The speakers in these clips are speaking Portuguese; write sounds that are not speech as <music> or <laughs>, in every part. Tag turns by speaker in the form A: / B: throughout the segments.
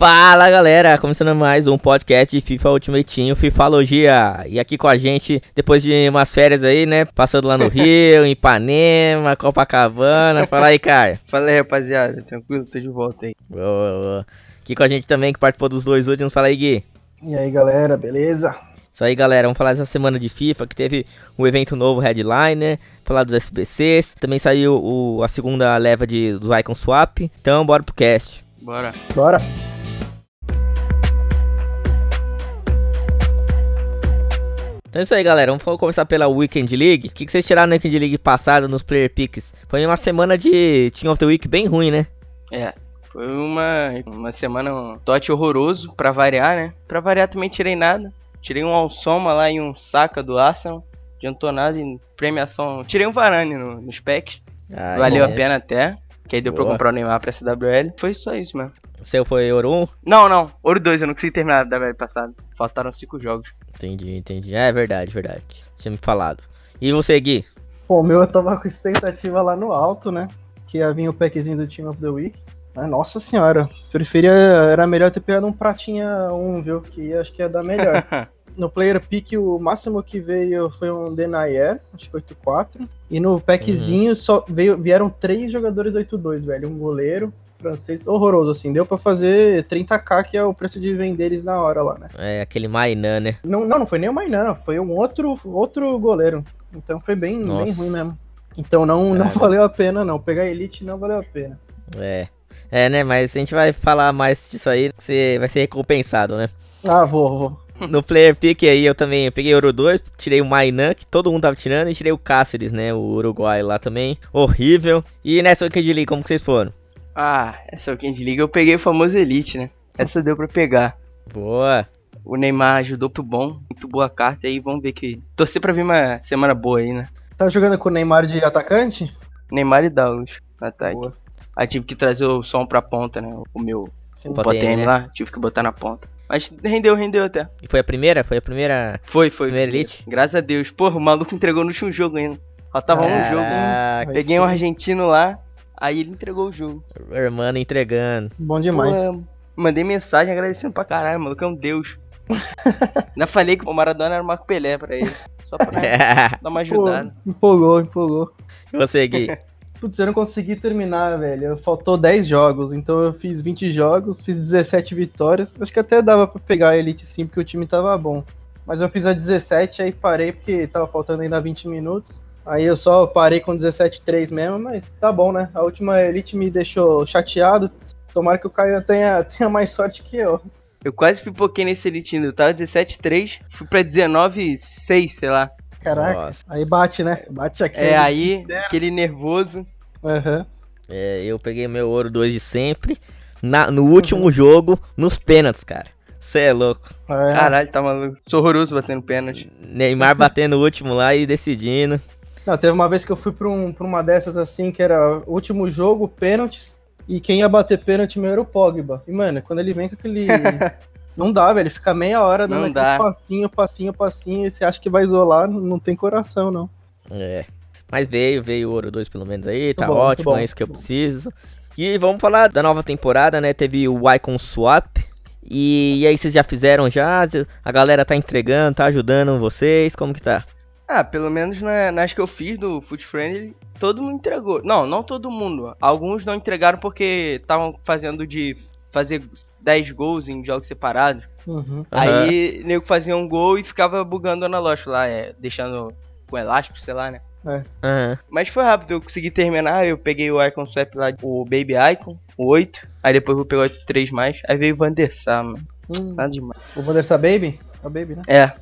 A: Fala galera, começando mais um podcast de FIFA Ultimate Team, Fifalogia. E aqui com a gente, depois de umas férias aí, né? Passando lá no <laughs> Rio, em Ipanema, Copacabana. Fala aí, Caio.
B: Fala aí, rapaziada. Tranquilo, tô de volta aí.
A: Boa, boa. Aqui com a gente também, que participou dos dois últimos. Fala aí, Gui.
C: E aí, galera, beleza?
A: Isso aí, galera. Vamos falar dessa semana de FIFA que teve um evento novo Headliner, falar dos SBCs. Também saiu o, a segunda leva de, dos Icon Swap. Então, bora pro cast.
B: Bora.
C: Bora.
A: Então é isso aí, galera. Vamos começar pela Weekend League. O que, vocês tiraram na Weekend League passada nos Player Picks? Foi uma semana de Team of the Week bem ruim, né?
B: É. Foi uma, uma semana um tote horroroso, pra variar, né? Pra variar também tirei nada. Tirei um Alsoma lá e um Saca do Arsenal. Adiantou nada em premiação. Tirei um Varane no, nos packs. Valeu
A: é.
B: a pena até. Que aí deu pra
A: Boa.
B: comprar o Neymar pra SWL. Foi só isso mesmo.
A: O seu foi Ouro 1?
B: Não, não. Ouro 2, eu não consegui terminar da WL passada. Faltaram 5 jogos.
A: Entendi, entendi. É verdade, verdade. Tinha me falado. E você, Gui?
C: Pô, o meu eu tava com expectativa lá no alto, né? Que ia vir o packzinho do Team of the Week. Mas, nossa senhora, preferia, era melhor ter pegado um pratinha 1, viu? Que acho que ia dar melhor. <laughs> no player pick, o máximo que veio foi um Denayer, acho que 8-4. E no packzinho só veio, vieram três jogadores 8-2, velho. Um goleiro, francês, horroroso, assim. Deu pra fazer 30k, que é o preço de vender eles na hora lá, né?
A: É aquele Mainan, né?
C: Não, não, não foi nem o Mainan, foi um outro, outro goleiro. Então foi bem,
A: Nossa.
C: bem ruim mesmo. Então não, não valeu a pena, não. Pegar Elite não valeu a pena.
A: É. É, né? Mas a gente vai falar mais disso aí. Você vai ser recompensado, né?
C: Ah, vou, vou.
A: No player pick aí eu também eu peguei Ouro 2, tirei o Mainan, que todo mundo tava tirando, e tirei o Cáceres, né? O Uruguai lá também. Horrível. E nessa Weekend League, como que vocês foram?
B: Ah, essa Weekend League eu peguei o famoso Elite, né? Essa deu pra pegar.
A: Boa.
B: O Neymar ajudou pro bom, muito boa carta aí, vamos ver que. Torcer pra vir uma semana boa aí, né?
C: Tá jogando com o Neymar de atacante?
B: Neymar e Douglas no ataque.
C: Boa.
B: Aí tive que trazer o som pra ponta, né? O meu
C: Sim.
A: Potm,
B: Potm
A: né?
B: lá, tive que botar na ponta. Mas rendeu, rendeu até.
A: E foi a primeira? Foi a primeira.
B: Foi, foi.
A: Primeira elite?
B: Graças a Deus. Porra, o maluco entregou no último jogo ainda. Faltava um jogo.
C: Aí
B: Peguei
C: sim.
B: um argentino lá, aí ele entregou o jogo.
A: o Hermano entregando.
C: Bom demais.
B: Pô, mandei mensagem agradecendo pra caralho, o maluco é um deus. <laughs> Ainda falei que o Maradona era o Marco Pelé pra ele. Só pra <laughs> dar uma
C: Pô,
B: ajudada.
C: empolgou, empolgou.
A: E você, Gui? <laughs>
C: Putz, eu não consegui terminar, velho. Faltou 10 jogos, então eu fiz 20 jogos, fiz 17 vitórias. Acho que até dava pra pegar a Elite sim, porque o time tava bom. Mas eu fiz a 17, aí parei porque tava faltando ainda 20 minutos. Aí eu só parei com 17-3 mesmo, mas tá bom, né? A última Elite me deixou chateado. Tomara que o Caio tenha, <laughs> tenha mais sorte que eu.
B: Eu quase pipoquei nesse elitino. Eu tava 17-3, fui pra 19-6, sei lá.
C: Caraca,
A: Nossa.
C: aí bate, né? Bate aqui.
B: É, aí, aquele nervoso.
C: Aham.
A: É, eu peguei meu Ouro 2 de sempre. Na, no último jogo, nos pênaltis, cara. Você é louco.
C: É.
B: Caralho, tá maluco. Sou horroroso batendo pênalti.
A: Neymar batendo o último lá e decidindo.
C: Não, teve uma vez que eu fui pra, um, pra uma dessas assim, que era último jogo, pênaltis, e quem ia bater pênalti meu era o Pogba. E, mano, quando ele vem com aquele. <laughs> não dá, velho. Ele fica meia hora dando
B: Não dá.
C: passinho, passinho, passinho, e você acha que vai isolar, não, tem coração, não.
A: É. Mas veio, veio o Ouro 2 pelo menos aí, tá
C: bom,
A: ótimo,
C: bom,
A: é isso que eu
C: bom.
A: preciso. E vamos falar da nova temporada, né? Teve o Icon Swap. E, e aí, vocês já fizeram já? A galera tá entregando, tá ajudando vocês? Como que tá?
B: Ah, pelo menos na, nas que eu fiz do Foot Friendly, todo mundo entregou. Não, não todo mundo. Alguns não entregaram porque estavam fazendo de fazer 10 gols em jogos separados.
C: Uhum.
B: Aí, nego fazia um gol e ficava bugando o analógico lá, é, deixando com elástico, sei lá, né?
A: Aham.
B: Mas foi rápido, eu consegui terminar, eu peguei o Icon Swap lá, o Baby Icon, o 8, aí depois eu peguei o 3 mais, aí veio o Van der Sar, mano,
C: Hum,
B: nada demais.
C: o Vandersa Baby? É o Baby, né?
B: É,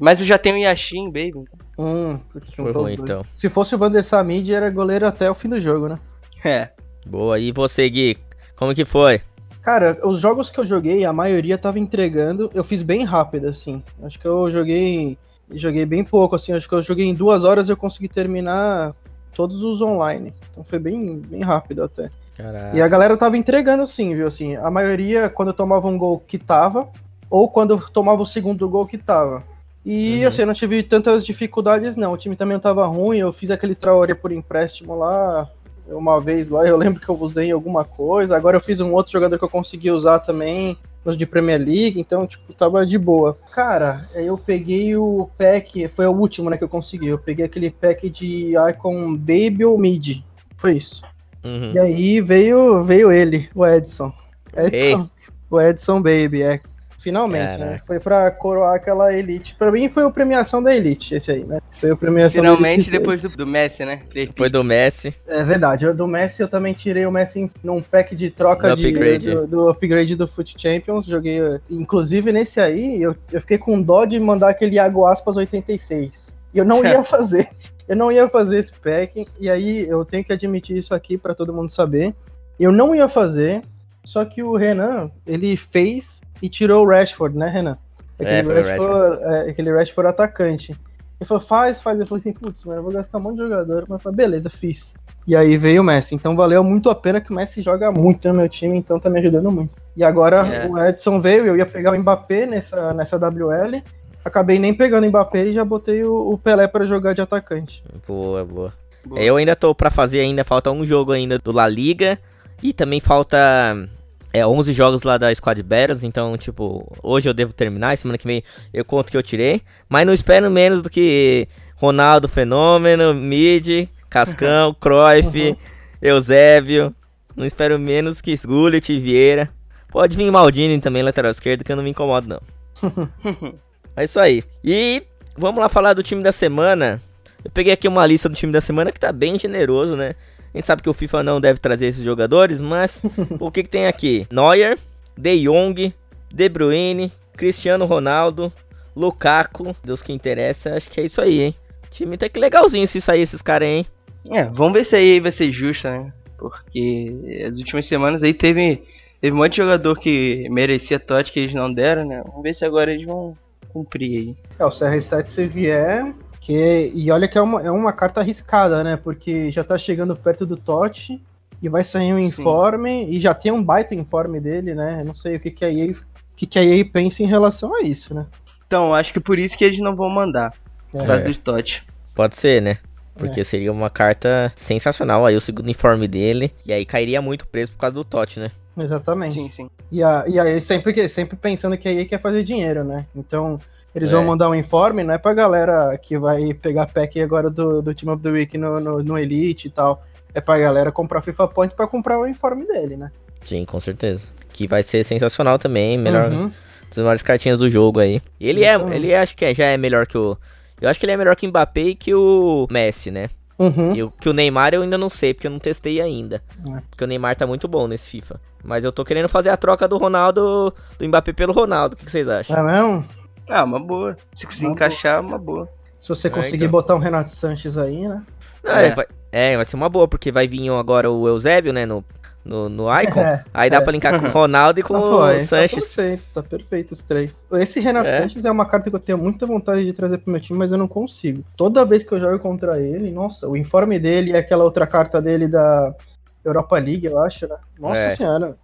B: mas eu já tenho o Yashin, Baby.
C: Hum, putz,
A: Foi ruim então.
C: Se fosse o Vandersa Mid, era goleiro até o fim do jogo, né?
B: É,
A: Boa. E você, Gui? Como que foi?
C: Cara, os jogos que eu joguei, a maioria tava entregando. Eu fiz bem rápido, assim. Acho que eu joguei. Joguei bem pouco, assim. Acho que eu joguei em duas horas eu consegui terminar todos os online. Então foi bem, bem rápido até.
A: Caraca.
C: E a galera tava entregando sim, viu? Assim, a maioria, quando eu tomava um gol que tava, ou quando eu tomava o segundo gol que tava. E
A: Uhum.
C: assim, eu não tive tantas dificuldades, não. O time também não tava ruim, eu fiz aquele Traoré por empréstimo lá. uma vez lá, eu lembro que eu usei alguma coisa. Agora eu fiz um outro jogador que eu consegui usar também, nos de Premier League, então, tipo, tava de boa. Cara, eu peguei o pack, foi o último, né, que eu consegui. Eu peguei aquele pack de Icon Baby ou Mid. Foi isso.
A: Uhum.
C: E aí veio, veio ele, o Edson. Edson, o Edson Baby, é. Finalmente, né? Foi pra coroar aquela Elite. Pra mim foi a premiação da Elite, esse aí, né? Foi a premiação da
B: Finalmente depois do, do Messi, né?
A: Foi do Messi.
C: É verdade, eu, do Messi eu também tirei o Messi em- num pack de troca
A: Do
C: de,
A: upgrade.
C: do, do upgrade do Foot Champions. Joguei. Inclusive nesse aí, eu, eu fiquei com dó de mandar aquele Iago Aspas 86. E eu não ia <laughs> fazer. Eu não ia fazer esse pack. E aí eu tenho que admitir isso aqui pra todo mundo saber. Eu não ia fazer. Só que o Renan, ele fez e tirou o Rashford, né, Renan?
A: É,
C: Aquele,
A: foi o
C: Rashford, é, aquele Rashford atacante. Ele falou, faz, faz. Eu falei assim, putz, mano, eu vou gastar um monte de jogador. Mas eu falei, beleza, fiz. E aí veio o Messi. Então valeu muito a pena que o Messi joga muito no meu time, então tá me ajudando muito. E agora
B: Yes.
C: o Edson veio, eu ia pegar o Mbappé nessa, nessa WL. Acabei nem pegando o Mbappé e já botei o, o Pelé pra jogar de atacante.
A: Boa, boa.
B: Boa.
A: Eu ainda tô pra fazer ainda, falta um jogo ainda do La Liga. E também falta é, 11 jogos lá da Squad Battles. Então, tipo, hoje eu devo terminar. Semana que vem eu conto que eu tirei. Mas não espero menos do que Ronaldo Fenômeno, Mid, Cascão, <laughs> Cruyff,
C: Uhum.
A: Eusébio. Não espero menos que Gullit, Vieira. Pode vir Maldini também, lateral esquerdo, que eu não me incomodo, não. <laughs> É isso aí. E vamos lá falar do time da semana. Eu peguei aqui uma lista do time da semana que tá bem generoso, né? A gente sabe que o FIFA não deve trazer esses jogadores, mas <laughs> o que, que tem aqui? Neuer, De Jong, De Bruyne, Cristiano Ronaldo, Lukaku. Deus que interessa, acho que é isso aí, hein? Time tá que legalzinho se sair esses caras, aí, hein?
B: É, vamos ver se aí vai ser justo, né? Porque as últimas semanas aí teve, teve um monte de jogador que merecia TOT que eles não deram, né? Vamos ver se agora eles vão cumprir aí.
C: É, o CR7 se vier. Que, e olha que é uma, é uma carta arriscada, né? Porque já tá chegando perto do Totti e vai sair um informe e já tem um baita informe dele, né? Eu não sei o que, que a EA, o que, que a EA pensa em relação a isso, né?
B: Então, acho que por isso que eles não vão mandar.
C: É.
B: Por causa dos TOT.
A: Pode ser, né? Porque seria uma carta sensacional aí, o segundo informe dele. E aí cairia muito preço por causa do Totti, né?
C: Exatamente.
B: Sim, sim.
C: E, a, e aí sempre, que- sempre pensando que a EA quer fazer dinheiro, né? Então eles
A: É.
C: vão mandar um informe, não é pra galera que vai pegar pack agora do, do Team of the Week no, no, no Elite e tal. É pra galera comprar FIFA Points pra comprar o informe dele, né?
A: Sim, com certeza. Que vai ser sensacional também, melhor,
C: Uhum.
A: das melhores cartinhas do jogo aí. E ele é,
C: Exatamente.
A: ele acho que é- já é melhor que o. Eu acho que ele é melhor que o Mbappé e que o Messi, né?
C: Uhum.
A: E o, que o Neymar eu ainda não sei, porque eu não testei ainda.
C: É.
A: Porque o Neymar tá muito bom nesse FIFA. Mas eu tô querendo fazer a troca do Ronaldo, do Mbappé pelo Ronaldo. O que, que vocês acham?
C: É mesmo?
B: Ah, uma boa. Se conseguir
C: Uma
B: encaixar, uma boa.
C: Se você
A: É,
C: conseguir
A: então.
C: botar um Renato Sanches aí, né?
A: Não,
B: É.
A: é. Vai, é, vai ser uma boa, porque vai vir agora o Eusébio, né, no, no, no Icon. <laughs>
C: É,
A: aí dá
C: é.
A: pra linkar com o <laughs> Ronaldo e com
C: Não
A: o
C: foi,
A: Sanches.
C: Tá perfeito, tá perfeito os três. Esse Renato
A: É.
C: Sanches é uma carta que eu tenho muita vontade de trazer pro meu time, mas eu não consigo. Toda vez que eu jogo contra ele, nossa, o informe dele e aquela outra carta dele da Europa League, eu acho, né? Nossa
A: É.
C: senhora.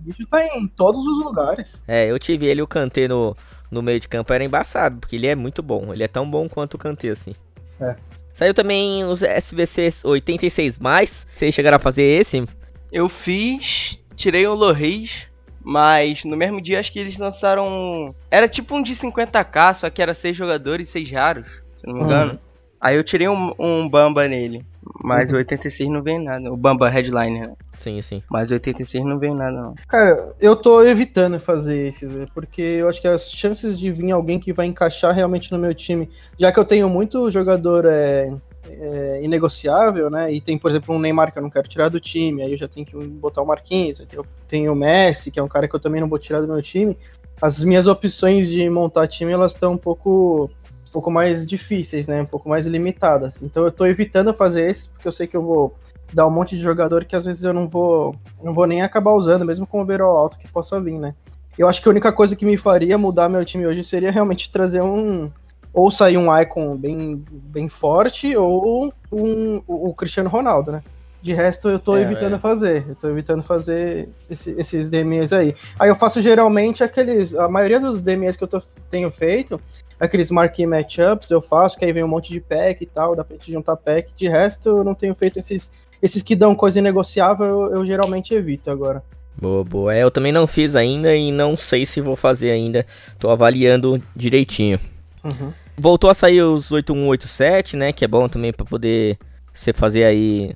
C: O bicho tá em todos os lugares.
A: É, eu tive ele e o Kanté no, no meio de campo, era embaçado, porque ele é muito bom. Ele é tão bom quanto o Kanté, assim.
C: É.
A: Saiu também os SBCs 86+, vocês chegaram a fazer esse?
B: Eu fiz, tirei o Loris, mas no mesmo dia acho que eles lançaram. Era tipo um de 50k, só que era 6 jogadores e 6 raros, se não me engano. Aí eu tirei um, um Bamba nele, mas
C: Uhum.
B: o 86 não veio nada. O Bamba Headliner, né?
A: Sim, sim.
B: Mas o 86 não veio nada, não.
C: Cara, eu tô evitando fazer esses, velho, porque eu acho que as chances de vir alguém que vai encaixar realmente no meu time, já que eu tenho muito jogador é, é, inegociável, né? E tem, por exemplo, um Neymar que eu não quero tirar do time, aí eu já tenho que botar o Marquinhos, aí tem, tem o Messi, que é um cara que eu também não vou tirar do meu time. As minhas opções de montar time, elas estão um pouco, um pouco mais difíceis, né? Um pouco mais limitadas. Então eu tô evitando fazer esses, porque eu sei que eu vou dar um monte de jogador que às vezes eu não vou, não vou nem acabar usando, mesmo com o overall alto que possa vir, né? Eu acho que a única coisa que me faria mudar meu time hoje seria realmente trazer um. Ou sair um Icon bem, bem forte, ou um, o, Cristiano Ronaldo, né? De resto, eu tô
A: É,
C: evitando
A: é.
C: fazer. Eu tô evitando fazer esse- esses DMs aí. Aí eu faço geralmente aqueles. A maioria dos DMs que eu tô- tenho feito, aqueles marquee matchups, eu faço, que aí vem um monte de pack e tal, dá pra gente juntar pack. De resto, eu não tenho feito esses esses que dão coisa inegociável, eu, eu geralmente evito agora.
A: Boa, boa. É, eu também não fiz ainda e não sei se vou fazer ainda. Tô avaliando direitinho.
C: Uhum.
A: Voltou a sair os 8187, né? Que é bom também para poder você fazer aí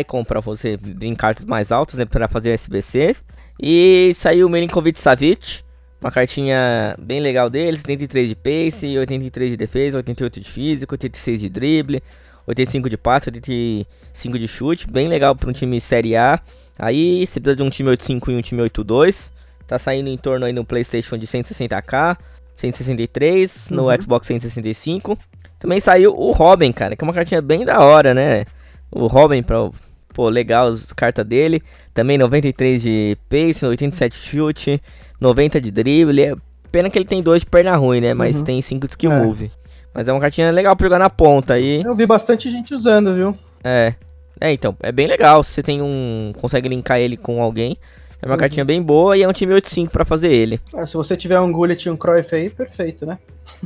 A: icon para você em cartas mais altas, né? Para fazer SBC. E saiu o Milinkovic Savic. Uma cartinha bem legal dele, 73 de pace, 83 de defesa, 88 de físico, 86 de drible, 85 de passe, 85 de chute, bem legal para um time Série A. Aí você precisa de um time 85 e um time 82. Tá saindo em torno aí no PlayStation de 160k, 163, no
C: Uhum.
A: Xbox 165. Também saiu o Robin, cara, que é uma cartinha bem da hora, né? O Robin, pra, pô, legal as cartas dele. Também 93 de pace, 87 de chute, 90 de drible. É pena que ele tem dois de perna ruim, né? Mas
C: Uhum.
A: tem 5 de skill
C: É.
A: move. Mas é uma cartinha legal pra jogar na ponta aí.
C: Eu vi bastante gente usando, viu?
A: É. É, então, é bem legal. Se você tem um. consegue linkar ele com alguém. É uma
C: Uhum.
A: cartinha bem boa e é um time 8-5 pra fazer ele.
C: Ah, se você tiver um Gullit e um Cruyff aí, perfeito, né?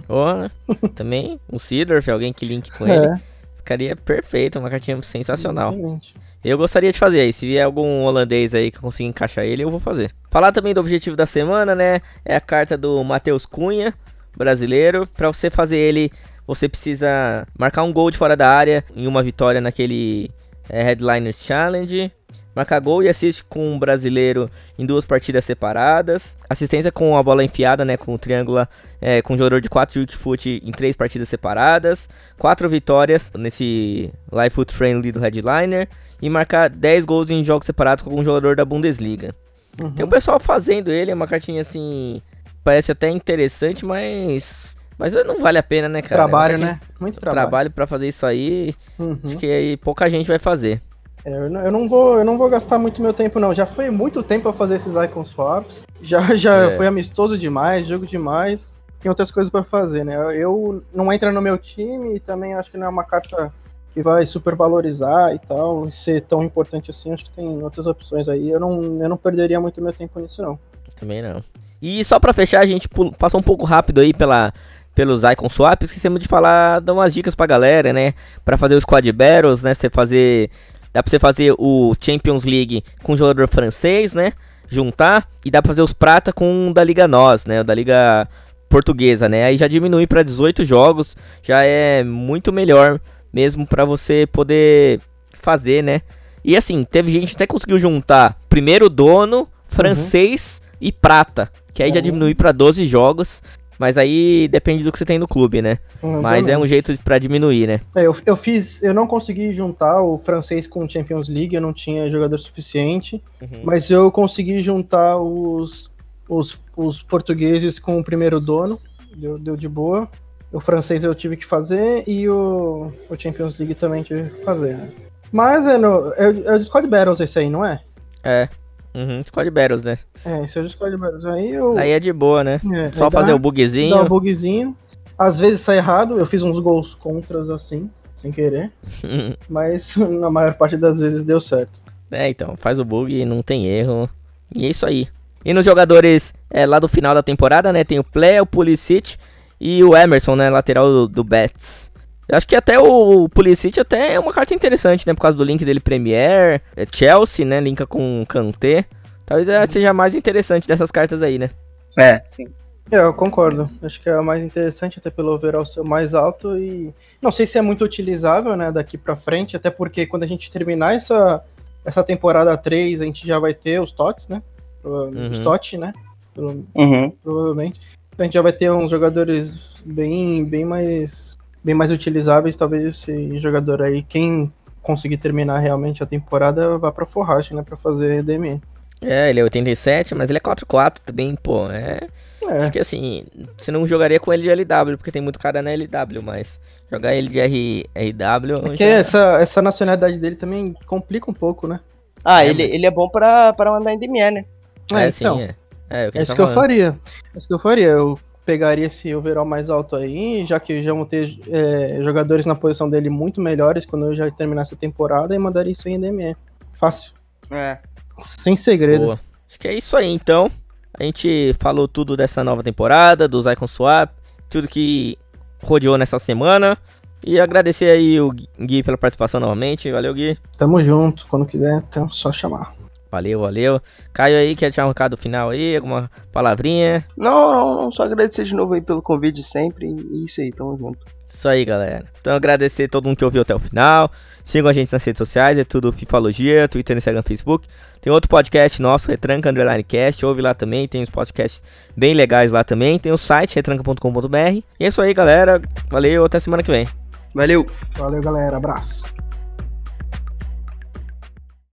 A: Ó, também um Seedorf, alguém que link com <laughs> ele. Ficaria perfeito, uma cartinha sensacional.
C: exatamente.
A: Eu gostaria de fazer aí. Se vier algum holandês aí que eu consiga encaixar ele, eu vou fazer. Falar também do objetivo da semana, né? É a carta do Matheus Cunha, brasileiro. Pra você fazer ele, você precisa marcar um gol de fora da área em uma vitória naquele é, Headliners Challenge. Marcar gol e assiste com um brasileiro em duas partidas separadas. Assistência com a bola enfiada, né? Com o triângulo é, com um jogador de 4 Juke Foot em três partidas separadas. Quatro vitórias nesse Live Foot Friendly do Headliner. E marcar 10 gols em jogos separados com um jogador da Bundesliga.
C: Uhum.
A: Tem um pessoal fazendo ele, é uma cartinha assim. Parece até interessante, mas. Mas não vale a pena, né, cara?
C: trabalho, né? Muito trabalho.
A: Trabalho pra fazer isso aí.
C: Uhum.
A: Acho que aí pouca gente vai fazer.
C: É, eu, não, eu não vou, eu não vou gastar muito meu tempo, não. Já foi muito tempo a fazer esses icon swaps. Já, <laughs> já
A: É.
C: foi amistoso demais, jogo demais. Tem outras coisas pra fazer, né? Eu não entra no meu time e também acho que não é uma carta que vai super valorizar e tal, e ser tão importante assim. Acho que tem outras opções aí. Eu não, eu não perderia muito meu tempo nisso, não.
A: Também não. E só pra fechar, a gente passou um pouco rápido aí pela, pelos Icon Swaps. Esquecemos de falar, dar umas dicas pra galera, né? Pra fazer os Squad Battles, né? Você fazer. Dá pra você fazer o Champions League com um jogador francês, né? Juntar. E dá pra fazer os prata com o da Liga Nós, né? O da Liga Portuguesa, né? Aí já diminui pra 18 jogos. Já é muito melhor mesmo pra você poder fazer, né? E assim, teve gente que até conseguiu juntar primeiro dono, francês e prata. Que aí já
C: Uhum.
A: diminui pra 12 jogos. Mas aí depende do que você tem no clube, né? Mas é um jeito pra diminuir, né?
C: É, eu, eu fiz, eu não consegui juntar o francês com o Champions League, eu não tinha jogador suficiente, mas eu consegui juntar os, os, os portugueses com o primeiro dono, deu, deu de boa. O francês eu tive que fazer e o, o Champions League também tive que fazer. né? Mas é, no, é, é o Squad Battles esse aí, não é?
A: É. Uhum, Squad Battles, né?
C: É, esse é o Squad Battles. Aí eu.
A: Aí é de boa, né?
C: é,
A: Só fazer o bugzinho.
C: Dá um bugzinho. Às vezes sai errado, eu fiz uns gols contras assim, sem querer. <laughs> Mas na maior parte das vezes deu certo.
A: É, então, faz o bug e não tem erro. E é isso aí. E nos jogadores é, lá do final da temporada, né? Tem o Play, o Pulisic e o Emerson, né? Lateral do, do Betis. Eu acho que até o Pulisic até é uma carta interessante, né? Por causa do link dele Premier, é Chelsea, né? Linka com o Kanté. Talvez é, seja a mais interessante dessas cartas aí, né?
B: É, sim.
C: É, eu concordo. Acho que é o mais interessante, até pelo overall ser mais alto e não sei se é muito utilizável, né, daqui pra frente, até porque quando a gente terminar essa, essa temporada 3, a gente já vai ter os TOTS, né? Prova- Os
A: Uhum.
C: TOT, né? Prova-
B: Uhum.
C: Provavelmente. Então a gente já vai ter uns jogadores bem, bem mais bem mais utilizáveis, talvez esse jogador aí, quem conseguir terminar realmente a temporada, vá pra forragem, né, pra fazer DME.
A: É, ele é 87, mas ele é 4-4 também, pô. É.
C: É,
A: Acho que assim, você não jogaria com ele de LW, porque tem muito cara na LW, mas jogar ele de R, RW.
C: Porque
A: já-
C: essa, essa nacionalidade dele também complica um pouco, né?
B: Ah,
A: É,
B: ele, ele é bom pra, pra mandar em DME, né?
A: É,
C: É,
A: sim,
C: então.
A: é. É, que
C: É
A: gente
C: isso
A: tá
C: que eu faria. É isso que eu faria. Eu pegaria esse overall mais alto aí, já que já vão ter é, jogadores na posição dele muito melhores quando eu já terminar essa temporada e mandaria isso em DME. Fácil.
B: É.
C: Sem segredo.
A: Boa. Acho que é isso aí, então. A gente falou tudo dessa nova temporada, dos Icon Swap, tudo que rodeou nessa semana. E agradecer aí o Gui pela participação novamente. Valeu, Gui.
C: Tamo junto. Quando quiser, então só chamar.
A: Valeu, valeu. Caio aí, quer tirar um recado final aí? Alguma palavrinha?
B: Não, não, não, só agradecer de novo aí pelo convite sempre. E isso aí, tamo junto.
A: Isso aí, galera. Então agradecer a todo mundo que ouviu até o final. Sigam a gente nas redes sociais, é tudo Fifalogia, Twitter, Instagram, Facebook. Tem outro podcast nosso, Retranca Underline Cast, ouve lá também, tem uns podcasts bem legais lá também. Tem o site retranca.com.br. E é isso aí, galera. Valeu, até semana que vem.
B: Valeu!
C: Valeu, galera. Abraço.